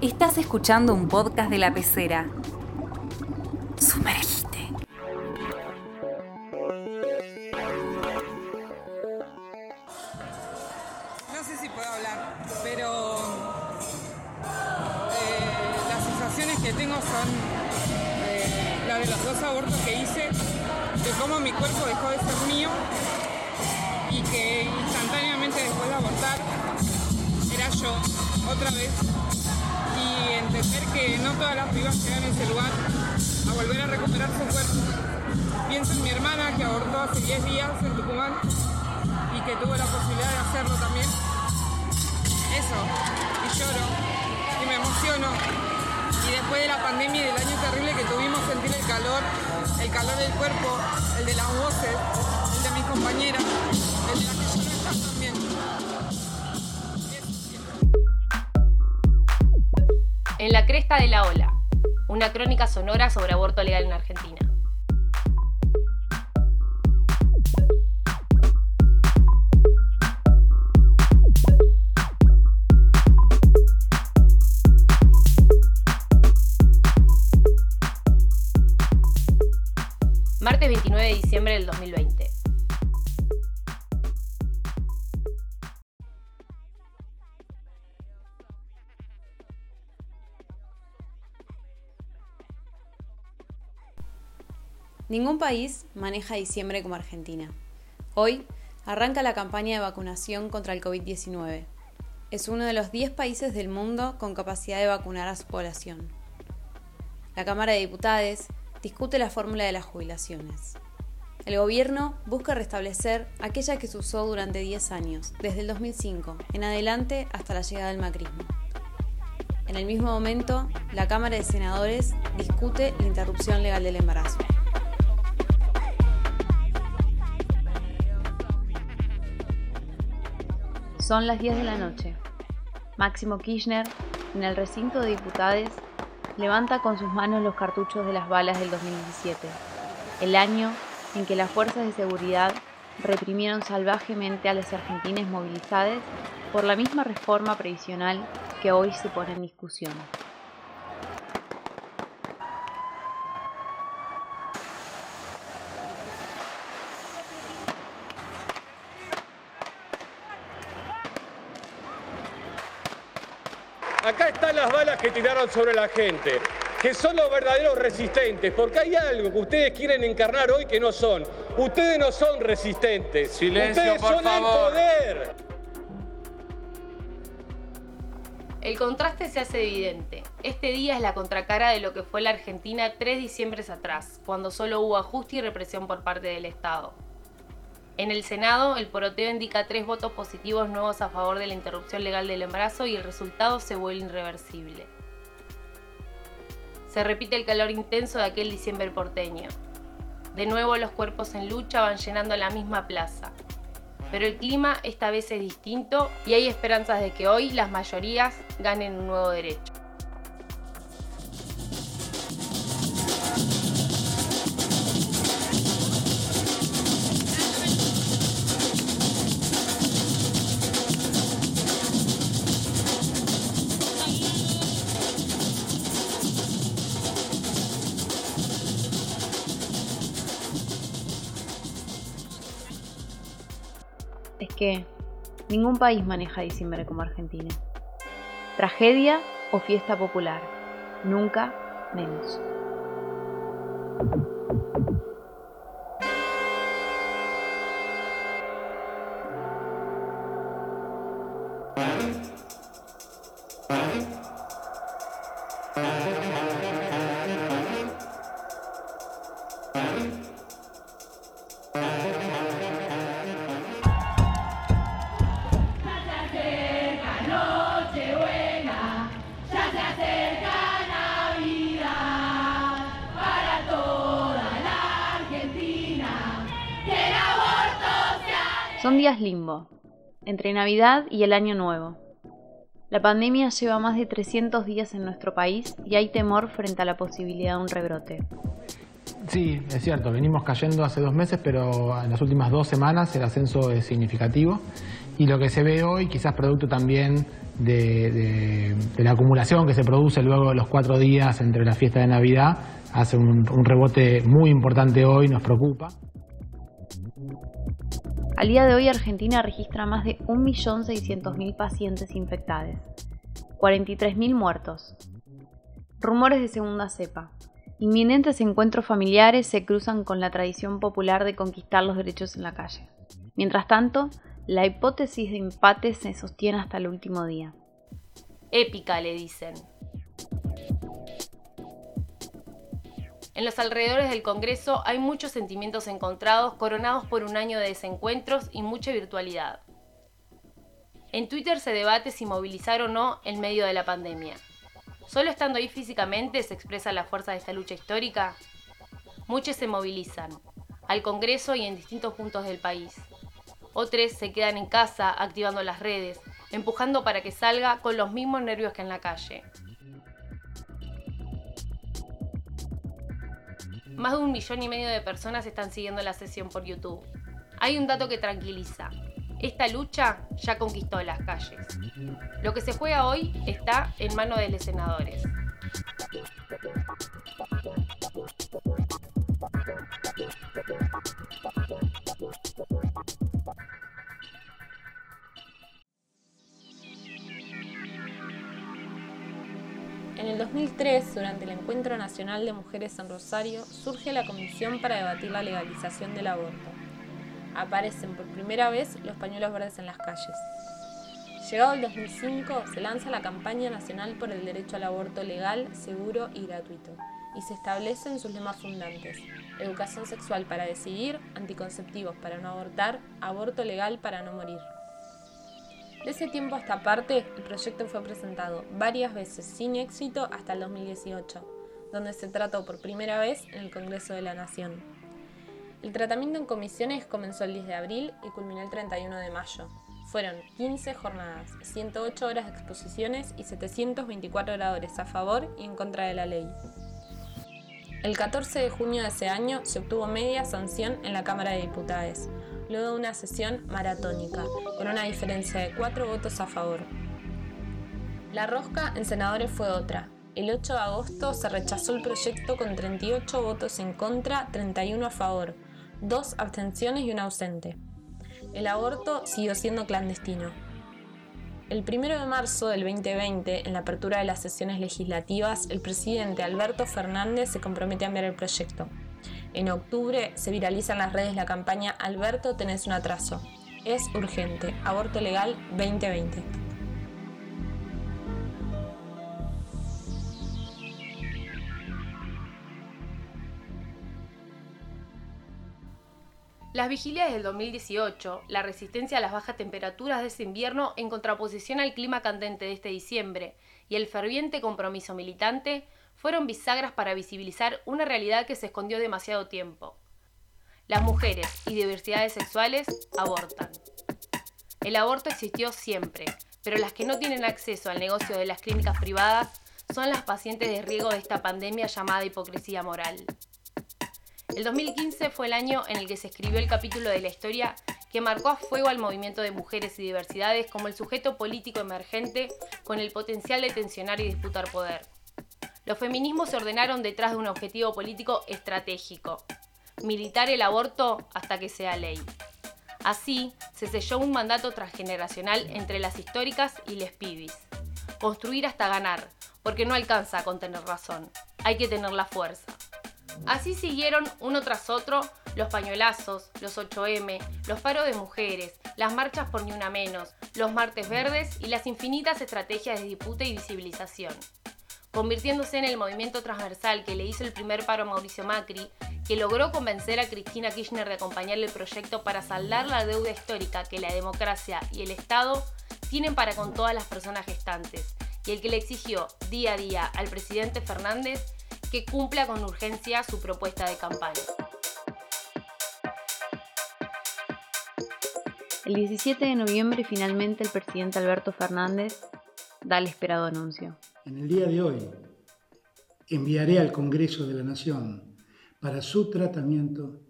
Estás escuchando un podcast de la pecera. Sumergite. No sé si puedo hablar, pero eh, las sensaciones que tengo son eh, las de los dos abortos que hice, de cómo mi cuerpo dejó de ser mío y que instantáneamente después de abortar otra vez. Y entender que no todas las pibas llegan a ese lugar a volver a recuperar su cuerpo. Pienso en mi hermana que abortó hace 10 días en Tucumán y que tuvo la posibilidad de hacerlo también. Eso, y lloro, y me emociono. Y después de la pandemia y del año terrible que tuvimos, sentir el calor, el calor del cuerpo, el de las voces, el de mis compañeras, En la cresta de la ola, una crónica sonora sobre aborto legal en Argentina. Martes 29 de diciembre del 2020. Ningún país maneja diciembre como Argentina. Hoy arranca la campaña de vacunación contra el COVID-19. Es uno de los 10 países del mundo con capacidad de vacunar a su población. La Cámara de Diputados discute la fórmula de las jubilaciones. El gobierno busca restablecer aquella que se usó durante 10 años, desde el 2005 en adelante hasta la llegada del macrismo. En el mismo momento, la Cámara de Senadores discute la interrupción legal del embarazo. Son las 10 de la noche. Máximo Kirchner, en el recinto de diputados, levanta con sus manos los cartuchos de las balas del 2017, el año en que las fuerzas de seguridad reprimieron salvajemente a los argentines movilizados por la misma reforma previsional que hoy se pone en discusión. Acá están las balas que tiraron sobre la gente, que son los verdaderos resistentes, porque hay algo que ustedes quieren encarnar hoy que no son. Ustedes no son resistentes. Silencio, ustedes por son favor. el poder. El contraste se hace evidente. Este día es la contracara de lo que fue la Argentina tres diciembres atrás, cuando solo hubo ajuste y represión por parte del Estado. En el Senado, el poroteo indica tres votos positivos nuevos a favor de la interrupción legal del embarazo y el resultado se vuelve irreversible. Se repite el calor intenso de aquel diciembre porteño. De nuevo los cuerpos en lucha van llenando la misma plaza. Pero el clima esta vez es distinto y hay esperanzas de que hoy las mayorías ganen un nuevo derecho. Es que ningún país maneja diciembre como Argentina. Tragedia o fiesta popular, nunca menos. Navidad y el Año Nuevo. La pandemia lleva más de 300 días en nuestro país y hay temor frente a la posibilidad de un rebrote. Sí, es cierto, venimos cayendo hace dos meses, pero en las últimas dos semanas el ascenso es significativo y lo que se ve hoy, quizás producto también de, la acumulación que se produce luego de los cuatro días entre la fiesta de Navidad, hace un, un rebote muy importante hoy, nos preocupa. Al día de hoy Argentina registra más de 1.600.000 pacientes infectados, 43.000 muertos. Rumores de segunda cepa. Inminentes encuentros familiares se cruzan con la tradición popular de conquistar los derechos en la calle. Mientras tanto, la hipótesis de empate se sostiene hasta el último día. Épica, le dicen. En los alrededores del Congreso hay muchos sentimientos encontrados coronados por un año de desencuentros y mucha virtualidad. En Twitter se debate si movilizar o no en medio de la pandemia. ¿Solo estando ahí físicamente se expresa la fuerza de esta lucha histórica? Muchos se movilizan, al Congreso y en distintos puntos del país. Otros se quedan en casa activando las redes, empujando para que salga con los mismos nervios que en la calle. Más de un millón y medio de personas están siguiendo la sesión por YouTube. Hay un dato que tranquiliza. Esta lucha ya conquistó las calles. Lo que se juega hoy está en manos de los senadores. En el 2003, durante el Encuentro Nacional de Mujeres en Rosario, surge la Comisión para debatir la legalización del aborto. Aparecen por primera vez los pañuelos verdes en las calles. Llegado el 2005, se lanza la campaña nacional por el derecho al aborto legal, seguro y gratuito, y se establecen sus lemas fundantes. Educación sexual para decidir, anticonceptivos para no abortar, aborto legal para no morir. De ese tiempo hasta esta parte, el proyecto fue presentado varias veces sin éxito hasta el 2018, donde se trató por primera vez en el Congreso de la Nación. El tratamiento en comisiones comenzó el 10 de abril y culminó el 31 de mayo. Fueron 15 jornadas, 108 horas de exposiciones y 724 oradores a favor y en contra de la ley. El 14 de junio de ese año se obtuvo media sanción en la Cámara de Diputados, luego de una sesión maratónica, con una diferencia de cuatro votos a favor. La rosca en senadores fue otra. El 8 de agosto se rechazó el proyecto con 38 votos en contra, 31 a favor, dos abstenciones y un ausente. El aborto siguió siendo clandestino. El 1 de marzo del 2020, en la apertura de las sesiones legislativas, el presidente Alberto Fernández se compromete a enviar el proyecto. En octubre se viraliza en las redes la campaña Alberto tenés un atraso. Es urgente. Aborto legal 2020. Las vigilias del 2018, la resistencia a las bajas temperaturas de ese invierno en contraposición al clima candente de este diciembre y el ferviente compromiso militante fueron bisagras para visibilizar una realidad que se escondió demasiado tiempo. Las mujeres y diversidades sexuales abortan. El aborto existió siempre, pero las que no tienen acceso al negocio de las clínicas privadas son las pacientes de riesgo de esta pandemia llamada hipocresía moral. El 2015 fue el año en el que se escribió el capítulo de la historia que marcó a fuego al movimiento de mujeres y diversidades como el sujeto político emergente con el potencial de tensionar y disputar poder los feminismos se ordenaron detrás de un objetivo político estratégico, militar el aborto hasta que sea ley. Así, se selló un mandato transgeneracional entre las históricas y les pibis. Construir hasta ganar, porque no alcanza con tener razón, hay que tener la fuerza. Así siguieron uno tras otro los pañuelazos, los 8M, los faros de mujeres, las marchas por ni una menos, los martes verdes y las infinitas estrategias de disputa y visibilización convirtiéndose en el movimiento transversal que le hizo el primer paro a Mauricio Macri, que logró convencer a Cristina Kirchner de acompañarle el proyecto para saldar la deuda histórica que la democracia y el Estado tienen para con todas las personas gestantes, y el que le exigió día a día al presidente Fernández que cumpla con urgencia su propuesta de campaña. El 17 de noviembre finalmente el presidente Alberto Fernández da el esperado anuncio. En el día de hoy enviaré al Congreso de la Nación para su tratamiento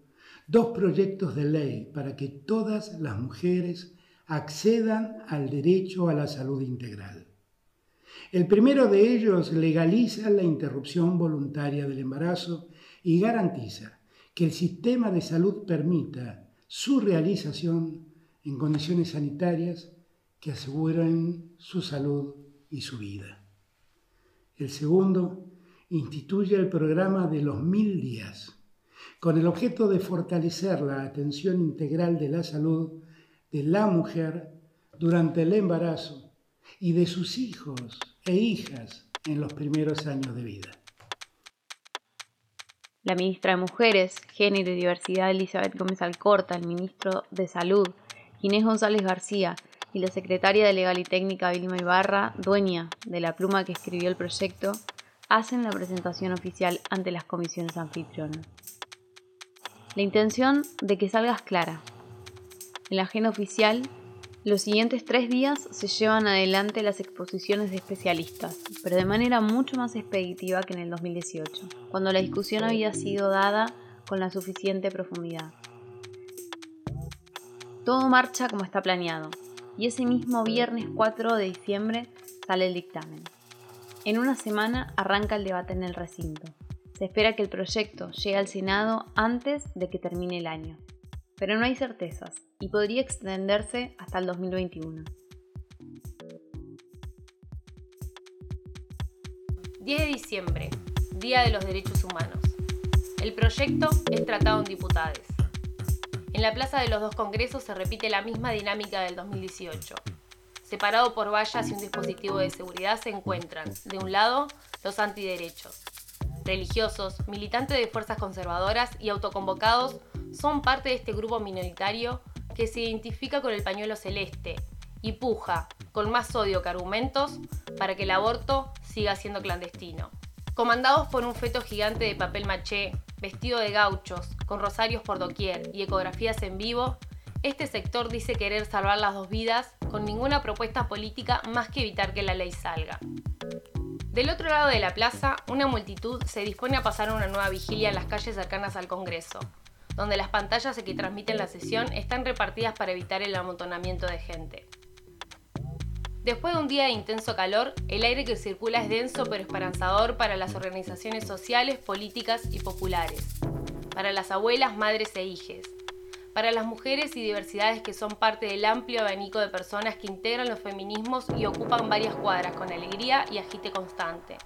dos proyectos de ley para que todas las mujeres accedan al derecho a la salud integral. El primero de ellos legaliza la interrupción voluntaria del embarazo y garantiza que el sistema de salud permita su realización en condiciones sanitarias que aseguren su salud y su vida. El segundo instituye el programa de los mil días, con el objeto de fortalecer la atención integral de la salud de la mujer durante el embarazo y de sus hijos e hijas en los primeros años de vida. La ministra de Mujeres, Género y Diversidad Elizabeth Gómez Alcorta, el ministro de Salud, Inés González García y la secretaria de Legal y Técnica Vilma Ibarra, dueña de la pluma que escribió el proyecto, hacen la presentación oficial ante las comisiones anfitrionas. La intención de que salgas clara. En la agenda oficial, los siguientes tres días se llevan adelante las exposiciones de especialistas, pero de manera mucho más expeditiva que en el 2018, cuando la discusión había sido dada con la suficiente profundidad. Todo marcha como está planeado, y ese mismo viernes 4 de diciembre sale el dictamen. En una semana arranca el debate en el recinto. Se espera que el proyecto llegue al Senado antes de que termine el año, pero no hay certezas y podría extenderse hasta el 2021. 10 de diciembre, Día de los Derechos Humanos. El proyecto es tratado en diputados. En la Plaza de los dos Congresos se repite la misma dinámica del 2018. Separado por vallas y un dispositivo de seguridad se encuentran, de un lado, los antiderechos. Religiosos, militantes de fuerzas conservadoras y autoconvocados son parte de este grupo minoritario que se identifica con el pañuelo celeste y puja, con más odio que argumentos, para que el aborto siga siendo clandestino. Comandados por un feto gigante de papel maché, vestido de gauchos, con rosarios por doquier y ecografías en vivo, este sector dice querer salvar las dos vidas con ninguna propuesta política más que evitar que la ley salga. Del otro lado de la plaza, una multitud se dispone a pasar una nueva vigilia en las calles cercanas al Congreso, donde las pantallas que transmiten la sesión están repartidas para evitar el amontonamiento de gente. Después de un día de intenso calor, el aire que circula es denso pero esperanzador para las organizaciones sociales, políticas y populares, para las abuelas, madres e hijes, para las mujeres y diversidades que son parte del amplio abanico de personas que integran los feminismos y ocupan varias cuadras con alegría y agite constante.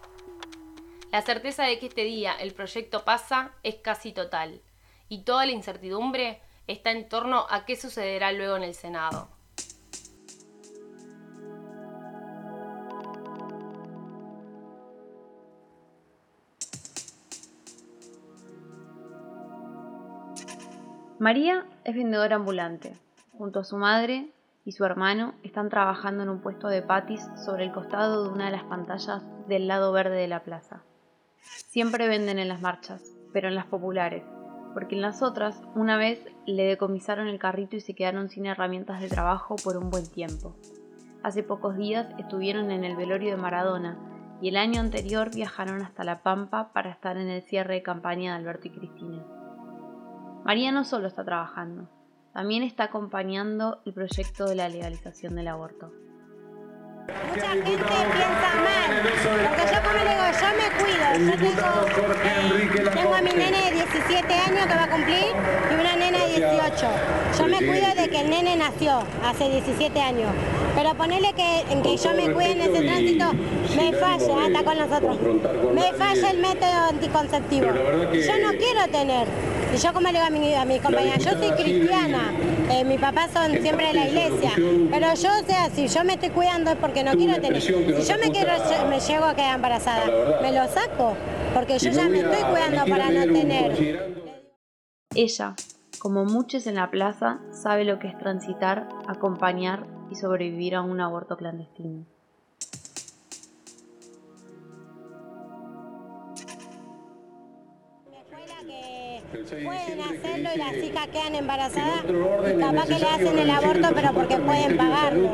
La certeza de que este día el proyecto pasa es casi total, y toda la incertidumbre está en torno a qué sucederá luego en el Senado. María es vendedora ambulante. Junto a su madre y su hermano están trabajando en un puesto de patis sobre el costado de una de las pantallas del lado verde de la plaza. Siempre venden en las marchas, pero en las populares, porque en las otras una vez le decomisaron el carrito y se quedaron sin herramientas de trabajo por un buen tiempo. Hace pocos días estuvieron en el velorio de Maradona y el año anterior viajaron hasta La Pampa para estar en el cierre de campaña de Alberto y Cristina. María no solo está trabajando, también está acompañando el proyecto de la legalización del aborto. Mucha gente piensa mal, porque yo como le digo, yo me cuido, yo tengo, tengo a mi nene de 17 años que va a cumplir y una nena de 18. Yo me cuido de que el nene nació hace 17 años, pero ponerle que, en que yo me cuide en ese tránsito, me falla, hasta con nosotros, me falla el método anticonceptivo. Yo no quiero tener, y yo como le digo a mi, a mi compañera, yo soy cristiana, eh, mi papá son siempre de la iglesia, pero yo, o sea, si yo me estoy cuidando es porque no quiero tener. Si yo me quiero, me llego a quedar embarazada, me lo saco, porque yo ya me estoy cuidando para no tener. Ella, como muchos en la plaza, sabe lo que es transitar, acompañar y sobrevivir a un aborto clandestino. Pueden hacerlo y las hijas quedan embarazadas. y capaz que le hacen el aborto pero porque pueden pagarlo.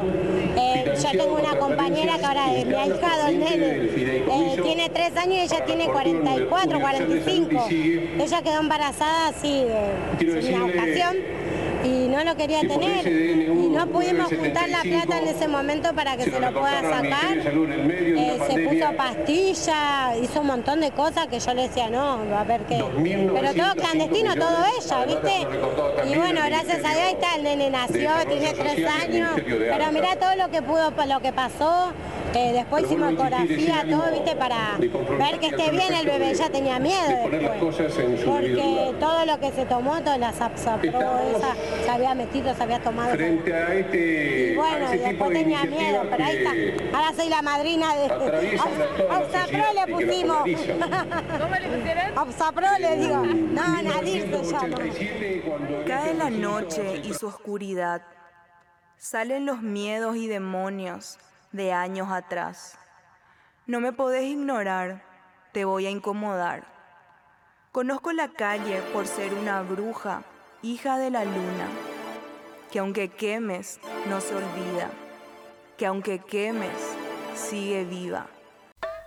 Eh, yo tengo una compañera que ahora mi hija Don Nene. eh, tiene tres años y ella tiene 44, 45. Ella quedó embarazada así, sin una ocasión y no lo quería tener. Y no pudimos juntar la plata en ese momento para que se lo pueda sacar. Eh, se puso pastilla, hizo un montón de cosas que yo le decía, no, a ver qué. Pero todo clandestino, todo ella, ¿viste? Y bueno, gracias a Dios ahí está, el nene nació, tiene tres años. Pero mira todo lo que pudo, lo que pasó. Eh, después hicimos ecografía, todo, viste, para ver que esté bien el bebé. Ya tenía miedo después. Porque todo lo que se tomó, todas las absorbió, esa, se había metido, se había tomado. Frente a este. Y bueno, y después tenía miedo, pero ahí está. Ahora soy la madrina de. Opsapro le pusimos. ¿Cómo le pusieron? Opsapro le digo. No, Nadir se llama. Cae la noche y su oscuridad. Salen los miedos y demonios de años atrás. No me podés ignorar, te voy a incomodar. Conozco la calle por ser una bruja, hija de la luna, que aunque quemes, no se olvida, que aunque quemes, sigue viva.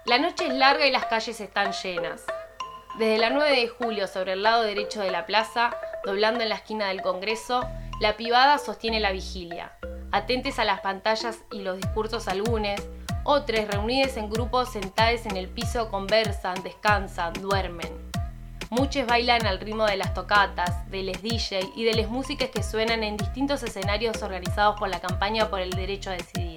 La noche es larga y las calles están llenas. Desde la 9 de julio, sobre el lado derecho de la plaza, doblando en la esquina del Congreso, la pivada sostiene la vigilia atentes a las pantallas y los discursos algunos, otros reunidos en grupos sentados en el piso conversan, descansan, duermen. Muchos bailan al ritmo de las tocatas, de les DJ y de las músicas que suenan en distintos escenarios organizados por la campaña por el derecho a decidir.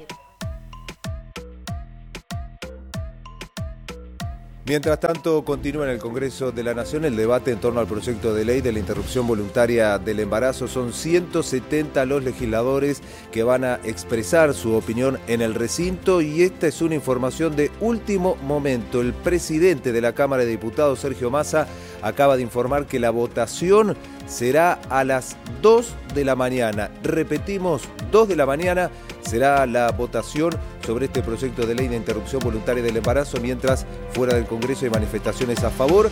Mientras tanto, continúa en el Congreso de la Nación el debate en torno al proyecto de ley de la interrupción voluntaria del embarazo. Son 170 los legisladores que van a expresar su opinión en el recinto y esta es una información de último momento. El presidente de la Cámara de Diputados, Sergio Massa, acaba de informar que la votación será a las 2 de la mañana. Repetimos, 2 de la mañana será la votación sobre este proyecto de ley de interrupción voluntaria del embarazo, mientras fuera del Congreso hay manifestaciones a favor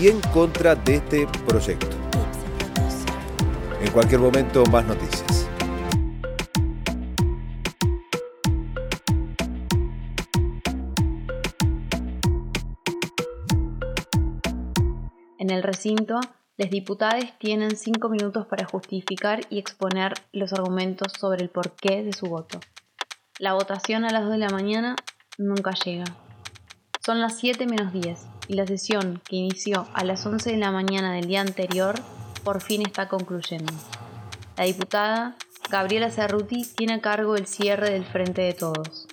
y en contra de este proyecto. En cualquier momento, más noticias. En el recinto, los diputados tienen cinco minutos para justificar y exponer los argumentos sobre el porqué de su voto. La votación a las 2 de la mañana nunca llega. Son las 7 menos 10 y la sesión que inició a las 11 de la mañana del día anterior por fin está concluyendo. La diputada Gabriela Cerruti tiene a cargo el cierre del Frente de Todos.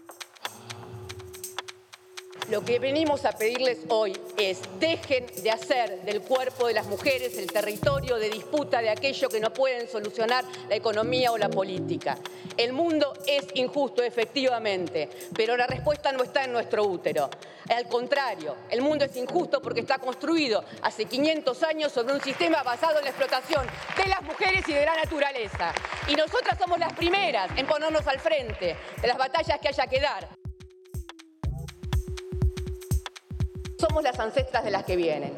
Lo que venimos a pedirles hoy es dejen de hacer del cuerpo de las mujeres el territorio de disputa de aquello que no pueden solucionar la economía o la política. El mundo es injusto, efectivamente, pero la respuesta no está en nuestro útero. Al contrario, el mundo es injusto porque está construido hace 500 años sobre un sistema basado en la explotación de las mujeres y de la naturaleza. Y nosotras somos las primeras en ponernos al frente de las batallas que haya que dar. Somos las ancestras de las que vienen.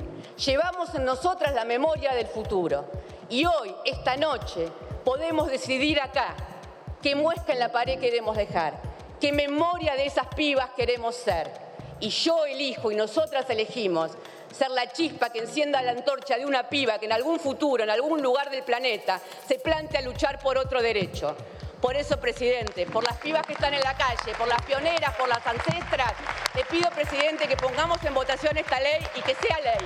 Llevamos en nosotras la memoria del futuro. Y hoy, esta noche, podemos decidir acá qué muesca en la pared queremos dejar, qué memoria de esas pibas queremos ser. Y yo elijo y nosotras elegimos ser la chispa que encienda la antorcha de una piba que en algún futuro, en algún lugar del planeta, se plantea luchar por otro derecho. Por eso, presidente, por las pibas que están en la calle, por las pioneras, por las ancestras, le pido, presidente, que pongamos en votación esta ley y que sea ley.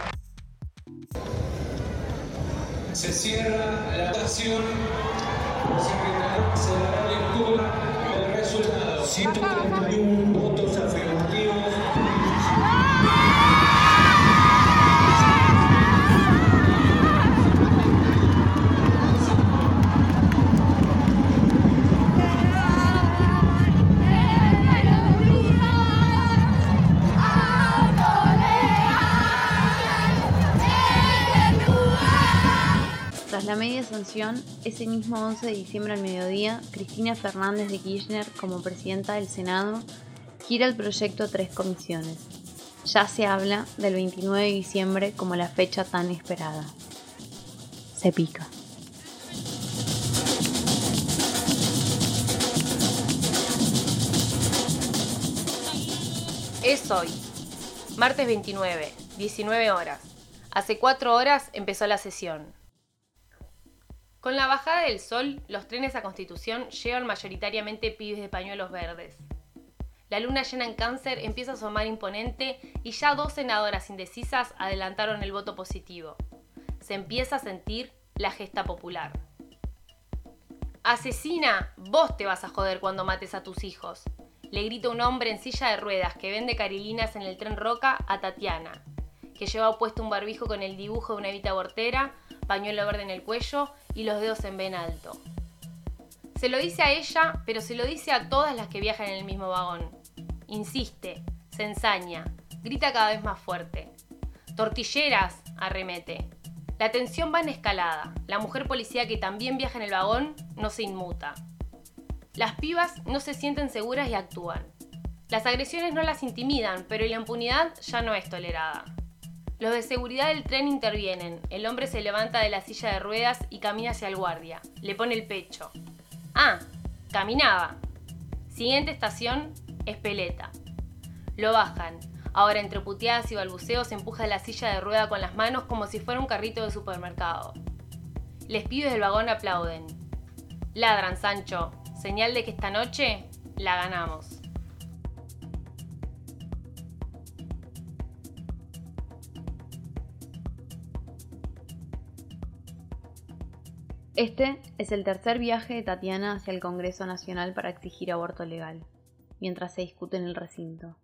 Se cierra la votación. Se dará lectura del resultado. 131 votos Tras la media sanción, ese mismo 11 de diciembre al mediodía, Cristina Fernández de Kirchner, como presidenta del Senado, gira el proyecto a tres comisiones. Ya se habla del 29 de diciembre como la fecha tan esperada. Se pica. Es hoy, martes 29, 19 horas. Hace cuatro horas empezó la sesión. Con la bajada del sol, los trenes a Constitución llevan mayoritariamente pibes de pañuelos verdes. La luna llena en cáncer empieza a asomar imponente y ya dos senadoras indecisas adelantaron el voto positivo. Se empieza a sentir la gesta popular. Asesina, vos te vas a joder cuando mates a tus hijos. Le grita un hombre en silla de ruedas que vende carilinas en el tren Roca a Tatiana, que lleva puesto un barbijo con el dibujo de una evita bortera, pañuelo verde en el cuello y los dedos en ven alto. Se lo dice a ella, pero se lo dice a todas las que viajan en el mismo vagón. Insiste, se ensaña, grita cada vez más fuerte. Tortilleras, arremete. La tensión va en escalada. La mujer policía que también viaja en el vagón no se inmuta. Las pibas no se sienten seguras y actúan. Las agresiones no las intimidan, pero la impunidad ya no es tolerada. Los de seguridad del tren intervienen. El hombre se levanta de la silla de ruedas y camina hacia el guardia. Le pone el pecho. Ah, caminaba. Siguiente estación, Espeleta. Lo bajan. Ahora entre puteadas y balbuceos empuja la silla de rueda con las manos como si fuera un carrito de supermercado. Les pibes del vagón aplauden. Ladran, Sancho. Señal de que esta noche la ganamos. Este es el tercer viaje de Tatiana hacia el Congreso Nacional para exigir aborto legal, mientras se discute en el recinto.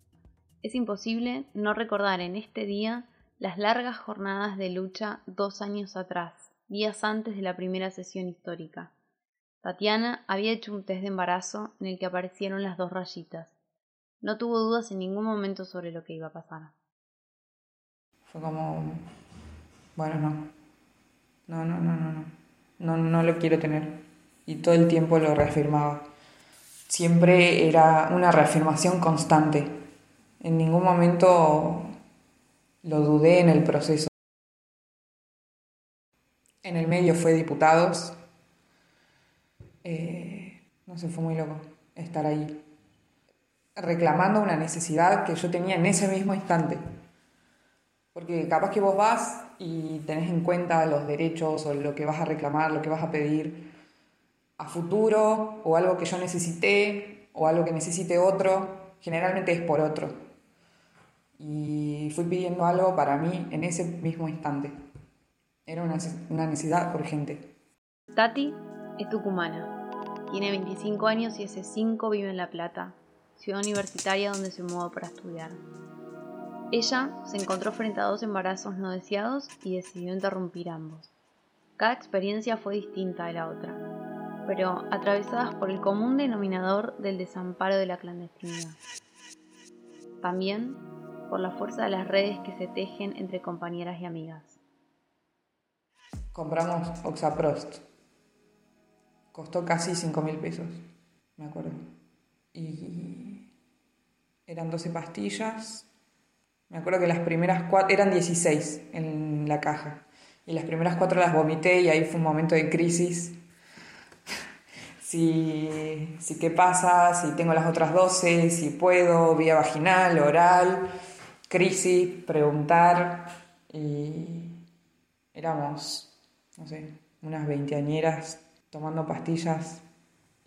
Es imposible no recordar en este día las largas jornadas de lucha dos años atrás, días antes de la primera sesión histórica. Tatiana había hecho un test de embarazo en el que aparecieron las dos rayitas. No tuvo dudas en ningún momento sobre lo que iba a pasar. Fue como, bueno, no, no, no, no, no, no no, no lo quiero tener. Y todo el tiempo lo reafirmaba. Siempre era una reafirmación constante. En ningún momento lo dudé en el proceso. En el medio fue diputados. Eh, no sé, fue muy loco estar ahí. Reclamando una necesidad que yo tenía en ese mismo instante. Porque capaz que vos vas y tenés en cuenta los derechos o lo que vas a reclamar, lo que vas a pedir a futuro, o algo que yo necesité, o algo que necesite otro, generalmente es por otro. Y fui pidiendo algo para mí en ese mismo instante. Era una, necesidad urgente. Tati es tucumana. Tiene 25 años y hace 5 vive en La Plata, ciudad universitaria donde se mudó para estudiar. Ella se encontró frente a dos embarazos no deseados y decidió interrumpir ambos. Cada experiencia fue distinta de la otra, pero atravesadas por el común denominador del desamparo de la clandestinidad. También por la fuerza de las redes que se tejen entre compañeras y amigas. Compramos Oxaprost. Costó casi 5 mil pesos, me acuerdo. Y eran 12 pastillas me acuerdo que las primeras cuatro, eran 16 en la caja, y las primeras cuatro las vomité y ahí fue un momento de crisis. si, si qué pasa, si tengo las otras 12, si puedo, vía vaginal, oral, crisis, preguntar, y éramos, no sé, unas veinteañeras tomando pastillas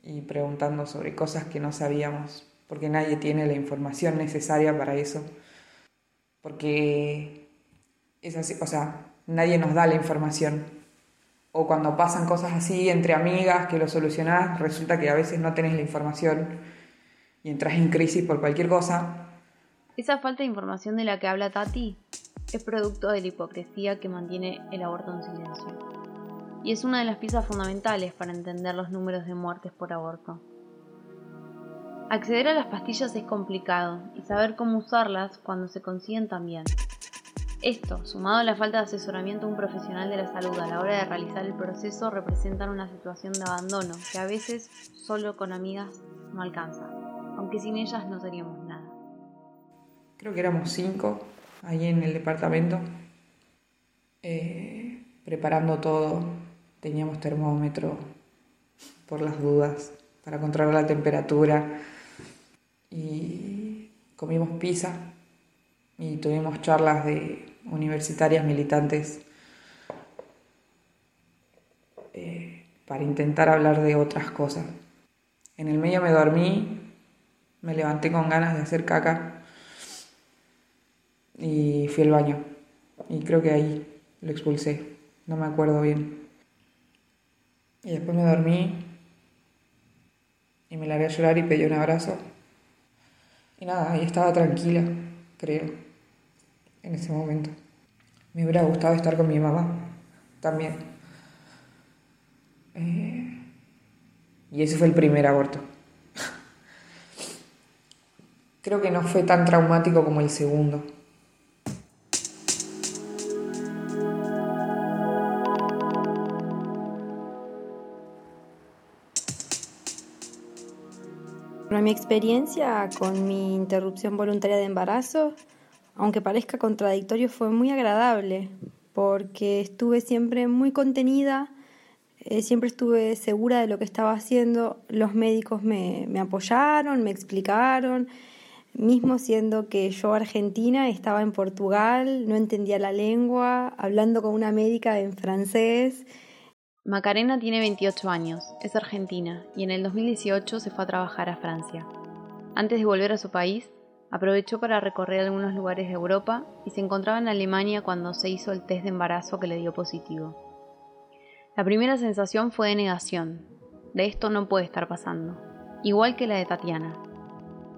y preguntando sobre cosas que no sabíamos, porque nadie tiene la información necesaria para eso porque es así, o sea, nadie nos da la información. O cuando pasan cosas así entre amigas que lo solucionás, resulta que a veces no tenés la información y entras en crisis por cualquier cosa. Esa falta de información de la que habla Tati es producto de la hipocresía que mantiene el aborto en silencio. Y es una de las piezas fundamentales para entender los números de muertes por aborto. Acceder a las pastillas es complicado y saber cómo usarlas cuando se consiguen también. Esto, sumado a la falta de asesoramiento de un profesional de la salud a la hora de realizar el proceso, representan una situación de abandono que a veces solo con amigas no alcanza, aunque sin ellas no seríamos nada. Creo que éramos cinco ahí en el departamento, eh, preparando todo. Teníamos termómetro por las dudas para controlar la temperatura y comimos pizza y tuvimos charlas de universitarias militantes eh, para intentar hablar de otras cosas. En el medio me dormí, me levanté con ganas de hacer caca y fui al baño. Y creo que ahí lo expulsé, no me acuerdo bien. Y después me dormí y me largué a llorar y pedí un abrazo. Y nada, ahí estaba tranquila, creo, en ese momento. Me hubiera gustado estar con mi mamá también. Eh, y ese fue el primer aborto. Creo que no fue tan traumático como el segundo. Mi experiencia con mi interrupción voluntaria de embarazo, aunque parezca contradictorio, fue muy agradable porque estuve siempre muy contenida, eh, siempre estuve segura de lo que estaba haciendo, los médicos me, me apoyaron, me explicaron, mismo siendo que yo argentina estaba en Portugal, no entendía la lengua, hablando con una médica en francés Macarena tiene 28 años, es argentina y en el 2018 se fue a trabajar a Francia. Antes de volver a su país, aprovechó para recorrer algunos lugares de Europa y se encontraba en Alemania cuando se hizo el test de embarazo que le dio positivo. La primera sensación fue de negación, de esto no puede estar pasando, igual que la de Tatiana.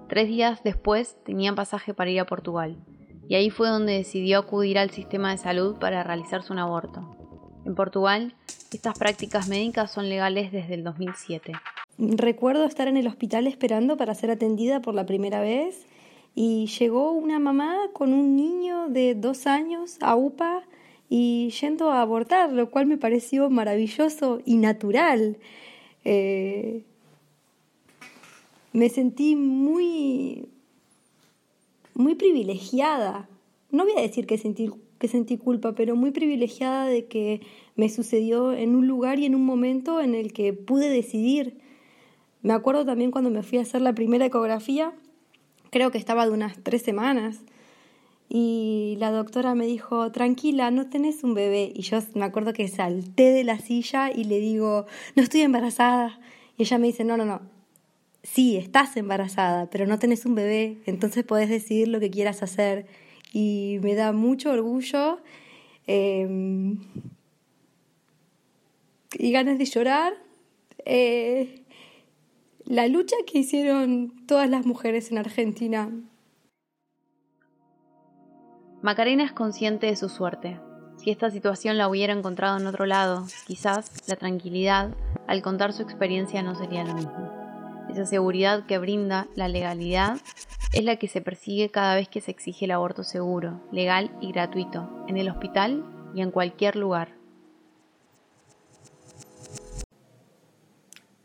Tres días después tenía pasaje para ir a Portugal, y ahí fue donde decidió acudir al sistema de salud para realizarse un aborto. En Portugal, estas prácticas médicas son legales desde el 2007. Recuerdo estar en el hospital esperando para ser atendida por la primera vez y llegó una mamá con un niño de dos años a UPA y yendo a abortar, lo cual me pareció maravilloso y natural. Eh, me sentí muy, muy privilegiada. No voy a decir que sentí que sentí culpa, pero muy privilegiada de que me sucedió en un lugar y en un momento en el que pude decidir. Me acuerdo también cuando me fui a hacer la primera ecografía, creo que estaba de unas tres semanas, y la doctora me dijo, tranquila, no tenés un bebé. Y yo me acuerdo que salté de la silla y le digo, no estoy embarazada. Y ella me dice, no, no, no, sí, estás embarazada, pero no tenés un bebé, entonces podés decidir lo que quieras hacer y me da mucho orgullo em, y ganas de llorar. Eh, la lucha que hicieron todas las mujeres en Argentina. Macarena es consciente de su suerte. Si esta situación la hubiera encontrado en otro lado, quizás la tranquilidad al contar su experiencia no sería lo mismo. Esa seguridad que brinda la legalidad es la que se persigue cada vez que se exige el aborto seguro, legal y gratuito, en el hospital y en cualquier lugar.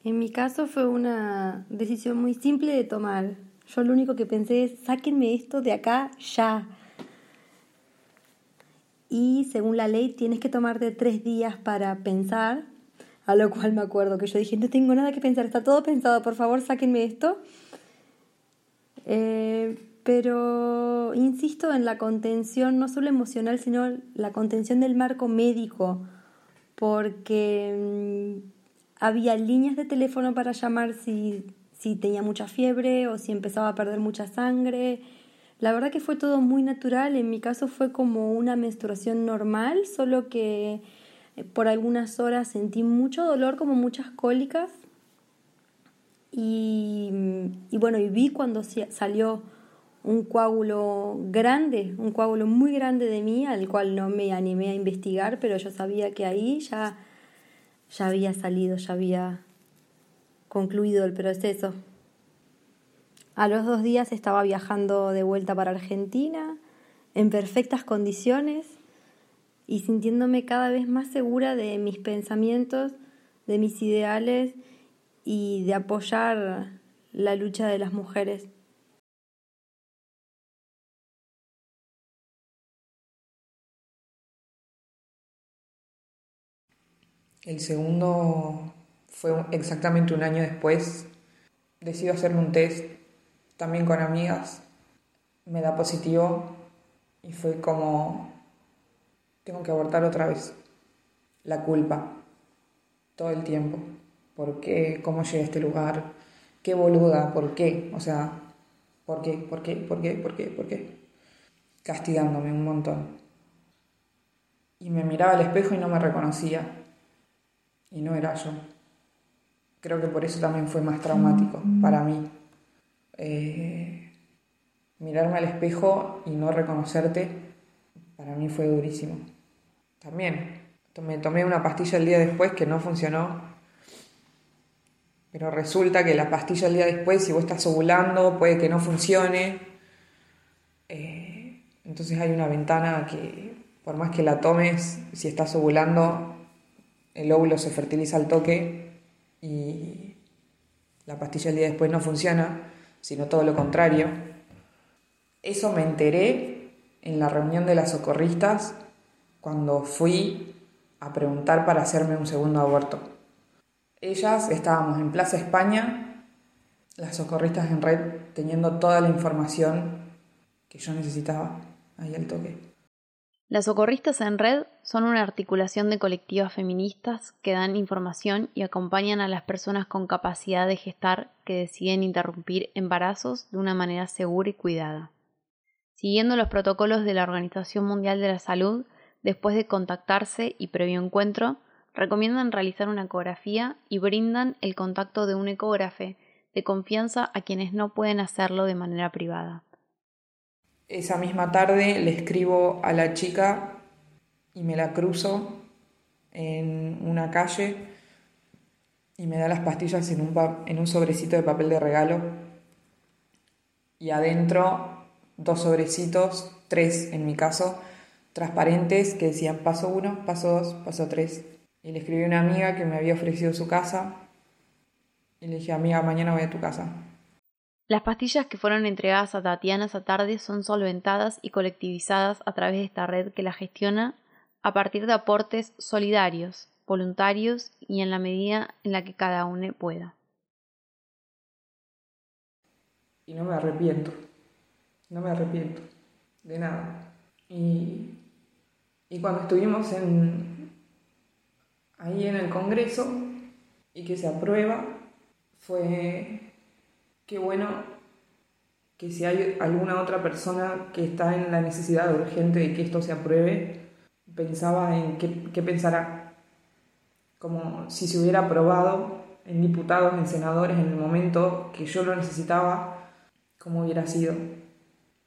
En mi caso fue una decisión muy simple de tomar. Yo lo único que pensé es, sáquenme esto de acá ya. Y según la ley tienes que tomarte tres días para pensar, a lo cual me acuerdo que yo dije, no tengo nada que pensar, está todo pensado, por favor sáquenme esto. Eh, pero insisto en la contención, no solo emocional, sino la contención del marco médico, porque mm, había líneas de teléfono para llamar si, si tenía mucha fiebre o si empezaba a perder mucha sangre. La verdad que fue todo muy natural, en mi caso fue como una menstruación normal, solo que eh, por algunas horas sentí mucho dolor, como muchas cólicas, y, bueno, vi cuando salió un coágulo grande, un coágulo muy grande de mí, al cual no me animé a investigar, pero yo sabía que ahí ya, ya había salido, ya había concluido el proceso. A los dos días estaba viajando de vuelta para Argentina, en perfectas condiciones y sintiéndome cada vez más segura de mis pensamientos, de mis ideales y de apoyar la lucha de las mujeres. El segundo fue exactamente un año después. Decido hacerme un test también con amigas. Me da positivo y fue como, tengo que abortar otra vez. La culpa. todo el tiempo. ¿Por qué? ¿Cómo llegué a este lugar? ¿Qué boluda? ¿Por qué? O sea, ¿por qué? ¿Por qué? ¿Por qué? ¿Por qué? ¿Por qué? Castigándome un montón. Y me miraba al espejo y no me reconocía. Y no era yo. Creo que por eso también fue más traumático para mí. Eh, mirarme al espejo y no reconocerte, para mí fue durísimo. También me tomé una pastilla el día después que no funcionó. Pero resulta que la pastilla el día después, si vos estás ovulando, puede que no funcione. Eh, entonces hay una ventana que, por más que la tomes, si estás ovulando, el óvulo se fertiliza al toque y la pastilla el día después no funciona, sino todo lo contrario. Eso me enteré en la reunión de las socorristas cuando fui a preguntar para hacerme un segundo aborto. Ellas estábamos en Plaza España, las socorristas en red, teniendo toda la información que yo necesitaba ahí al toque. Las socorristas en red son una articulación de colectivas feministas que dan información y acompañan a las personas con capacidad de gestar que deciden interrumpir embarazos de una manera segura y cuidada. Siguiendo los protocolos de la Organización Mundial de la Salud, Después de contactarse y previo encuentro, recomiendan realizar una ecografía y brindan el contacto de un ecógrafe de confianza a quienes no pueden hacerlo de manera privada. Esa misma tarde le escribo a la chica y me la cruzo en una calle y me da las pastillas en un, en un sobrecito de papel de regalo y adentro dos sobrecitos, tres en mi caso, transparentes que decían paso uno, paso dos, paso tres. Y le escribí a una amiga que me había ofrecido su casa y le dije, amiga, mañana voy a tu casa. Las pastillas que fueron entregadas a Tatiana esa tarde son solventadas y colectivizadas a través de esta red que la gestiona a partir de aportes solidarios, voluntarios y en la medida en la que cada uno pueda. Y no me arrepiento, no me arrepiento de nada. Y y cuando estuvimos en, ahí en el Congreso y que se aprueba, fue qué bueno que si hay alguna otra persona que está en la necesidad urgente de que esto se apruebe, pensaba en qué, qué pensará, como si se hubiera aprobado en diputados, en senadores, en el momento que yo lo necesitaba, cómo hubiera sido,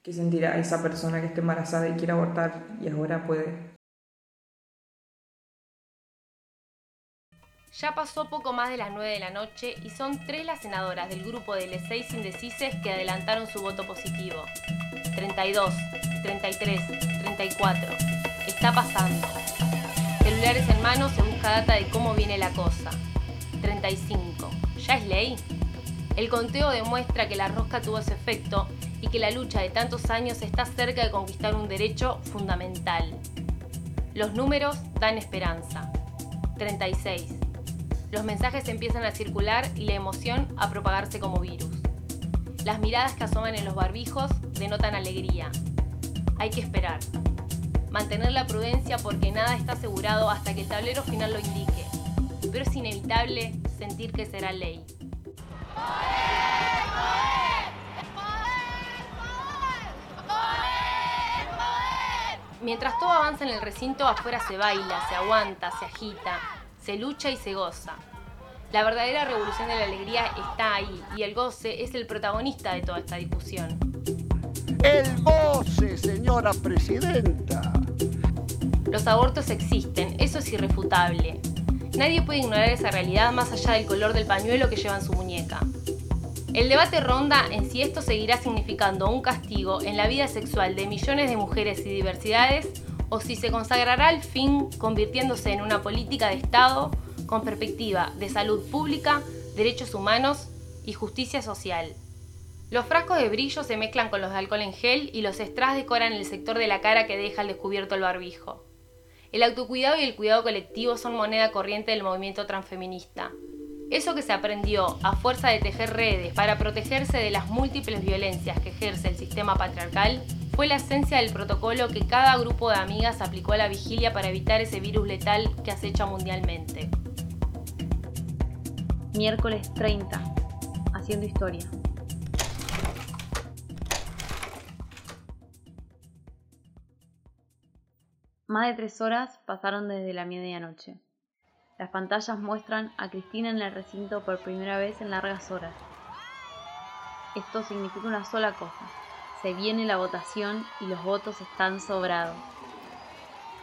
qué sentirá esa persona que esté embarazada y quiere abortar y ahora puede Ya pasó poco más de las 9 de la noche y son tres las senadoras del grupo de las seis indecises que adelantaron su voto positivo. 32, 33, 34. Está pasando. Celulares en mano se busca data de cómo viene la cosa. 35. ¿Ya es ley? El conteo demuestra que la rosca tuvo ese efecto y que la lucha de tantos años está cerca de conquistar un derecho fundamental. Los números dan esperanza. 36. Los mensajes empiezan a circular y la emoción a propagarse como virus. Las miradas que asoman en los barbijos denotan alegría. Hay que esperar. Mantener la prudencia porque nada está asegurado hasta que el tablero final lo indique. Pero es inevitable sentir que será ley. Mientras todo avanza en el recinto, afuera se baila, se aguanta, se agita, se lucha y se goza. La verdadera revolución de la alegría está ahí y el goce es el protagonista de toda esta discusión. El goce, señora presidenta. Los abortos existen, eso es irrefutable. Nadie puede ignorar esa realidad más allá del color del pañuelo que lleva en su muñeca. El debate ronda en si esto seguirá significando un castigo en la vida sexual de millones de mujeres y diversidades o si se consagrará al fin convirtiéndose en una política de Estado con perspectiva de salud pública, derechos humanos y justicia social. Los frascos de brillo se mezclan con los de alcohol en gel y los strass decoran el sector de la cara que deja al descubierto el barbijo. El autocuidado y el cuidado colectivo son moneda corriente del movimiento transfeminista. Eso que se aprendió a fuerza de tejer redes para protegerse de las múltiples violencias que ejerce el sistema patriarcal fue la esencia del protocolo que cada grupo de amigas aplicó a la vigilia para evitar ese virus letal que acecha mundialmente. Miércoles 30. Haciendo historia. Más de tres horas pasaron desde la medianoche. Las pantallas muestran a Cristina en el recinto por primera vez en largas horas. Esto significa una sola cosa. Se viene la votación y los votos están sobrados.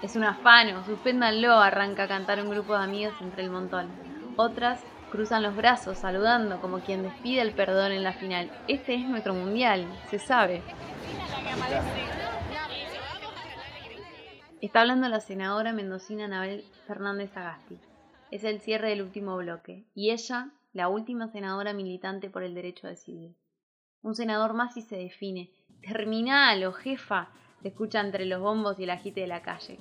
Es un afano, suspéndanlo, arranca a cantar un grupo de amigos entre el montón. Otras cruzan los brazos saludando como quien despide el perdón en la final. Este es nuestro mundial, se sabe. Está hablando la senadora mendocina Anabel Fernández Agasti. Es el cierre del último bloque, y ella, la última senadora militante por el derecho a decidir. Un senador más y se define. Terminal o jefa, se escucha entre los bombos y el agite de la calle.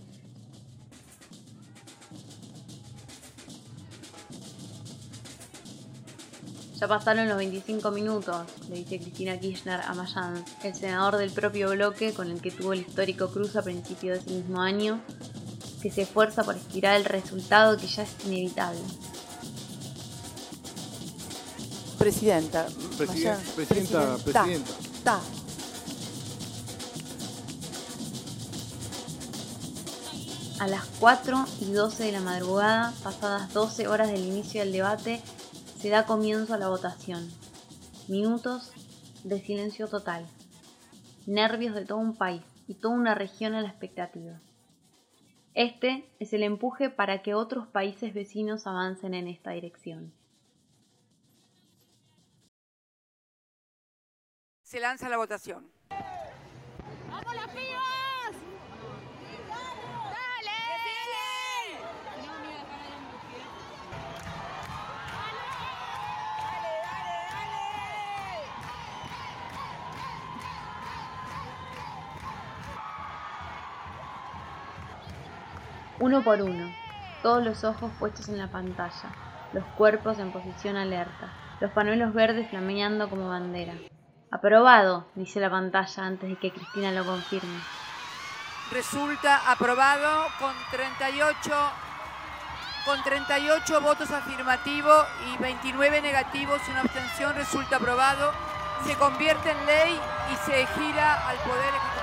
Ya pasaron los 25 minutos, le dice Cristina Kirchner a Mayans, el senador del propio bloque con el que tuvo el histórico cruce a principios de ese mismo año, que se esfuerza por estirar el resultado que ya es inevitable. Presidenta. Presidenta, Mayans, presidenta, presidenta. Ta. A las 4 y 12 de la madrugada, pasadas 12 horas del inicio del debate, se da comienzo a la votación. Minutos de silencio total. Nervios de todo un país y toda una región a la expectativa. Este es el empuje para que otros países vecinos avancen en esta dirección. Se lanza la votación. ¡Vamos las pibas! Uno por uno, todos los ojos puestos en la pantalla, los cuerpos en posición alerta, los panuelos verdes flameando como bandera. Aprobado, dice la pantalla antes de que Cristina lo confirme. Resulta aprobado con 38 con 38 votos afirmativos y 29 negativos una abstención resulta aprobado. Se convierte en ley y se gira al Poder Ejecutivo.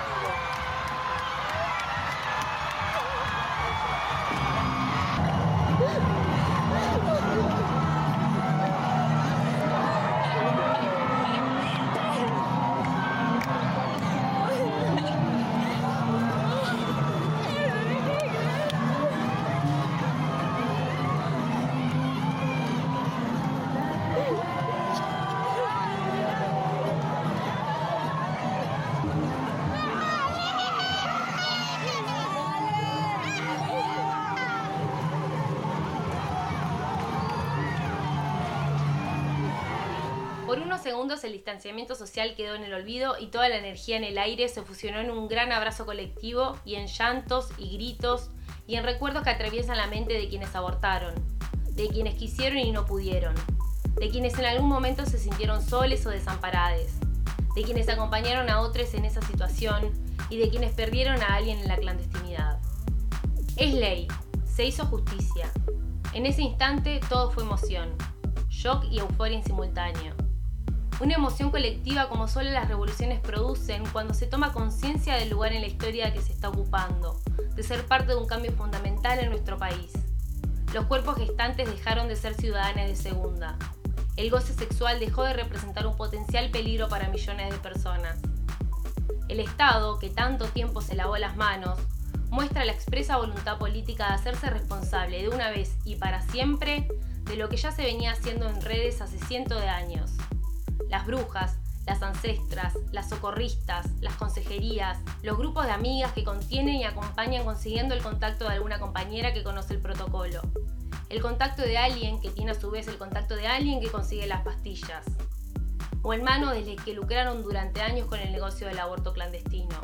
Segundos el distanciamiento social quedó en el olvido y toda la energía en el aire se fusionó en un gran abrazo colectivo y en llantos y gritos y en recuerdos que atraviesan la mente de quienes abortaron, de quienes quisieron y no pudieron, de quienes en algún momento se sintieron soles o desamparades, de quienes acompañaron a otros en esa situación y de quienes perdieron a alguien en la clandestinidad. Es ley, se hizo justicia. En ese instante todo fue emoción, shock y euforia en. Una emoción colectiva como solo las revoluciones producen cuando se toma conciencia del lugar en la historia que se está ocupando, de ser parte de un cambio fundamental en nuestro país. Los cuerpos gestantes dejaron de ser ciudadanas de segunda. El goce sexual dejó de representar un potencial peligro para millones de personas. El Estado, que tanto tiempo se lavó las manos, muestra la expresa voluntad política de hacerse responsable de una vez y para siempre de lo que ya se venía haciendo en redes hace cientos de años. Las brujas, las ancestras, las socorristas, las consejerías, los grupos de amigas que contienen y acompañan consiguiendo el contacto de alguna compañera que conoce el protocolo. El contacto de alguien que tiene a su vez el contacto de alguien que consigue las pastillas. O en manos de los que lucraron durante años con el negocio del aborto clandestino.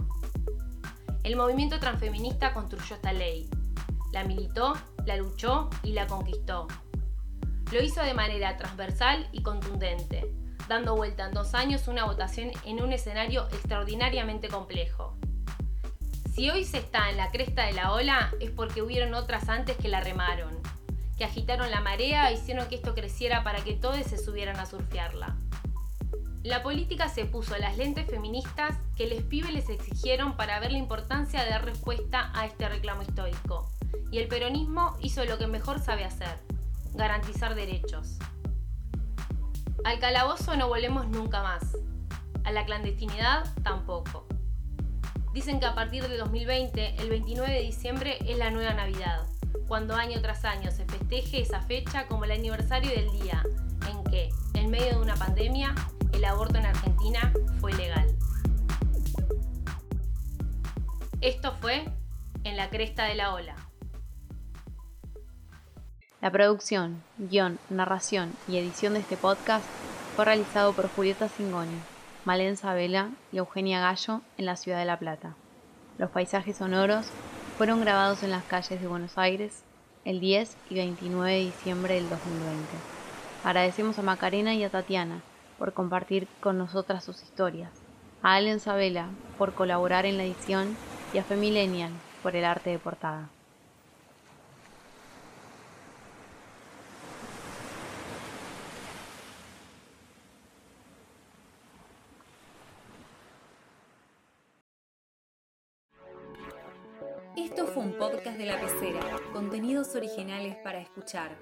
El movimiento transfeminista construyó esta ley. La militó, la luchó y la conquistó. Lo hizo de manera transversal y contundente, dando vuelta en dos años una votación en un escenario extraordinariamente complejo. Si hoy se está en la cresta de la ola es porque hubieron otras antes que la remaron, que agitaron la marea e hicieron que esto creciera para que todos se subieran a surfearla. La política se puso las lentes feministas que les pibes les exigieron para ver la importancia de dar respuesta a este reclamo histórico. Y el peronismo hizo lo que mejor sabe hacer, garantizar derechos. Al calabozo no volvemos nunca más. A la clandestinidad tampoco. Dicen que a partir de 2020, el 29 de diciembre es la nueva Navidad, cuando año tras año se festeje esa fecha como el aniversario del día en que, en medio de una pandemia, el aborto en Argentina fue legal. Esto fue En la cresta de la ola. La producción, guion, narración y edición de este podcast fue realizado por Julieta Singoni, Malen Sabela y Eugenia Gallo en la ciudad de La Plata. Los paisajes sonoros fueron grabados en las calles de Buenos Aires el 10 y 29 de diciembre del 2020. Agradecemos a Macarena y a Tatiana por compartir con nosotras sus historias, a Allen Sabela por colaborar en la edición y a Femilenial por el arte de portada. Esto fue un podcast de la pecera, contenidos originales para escuchar.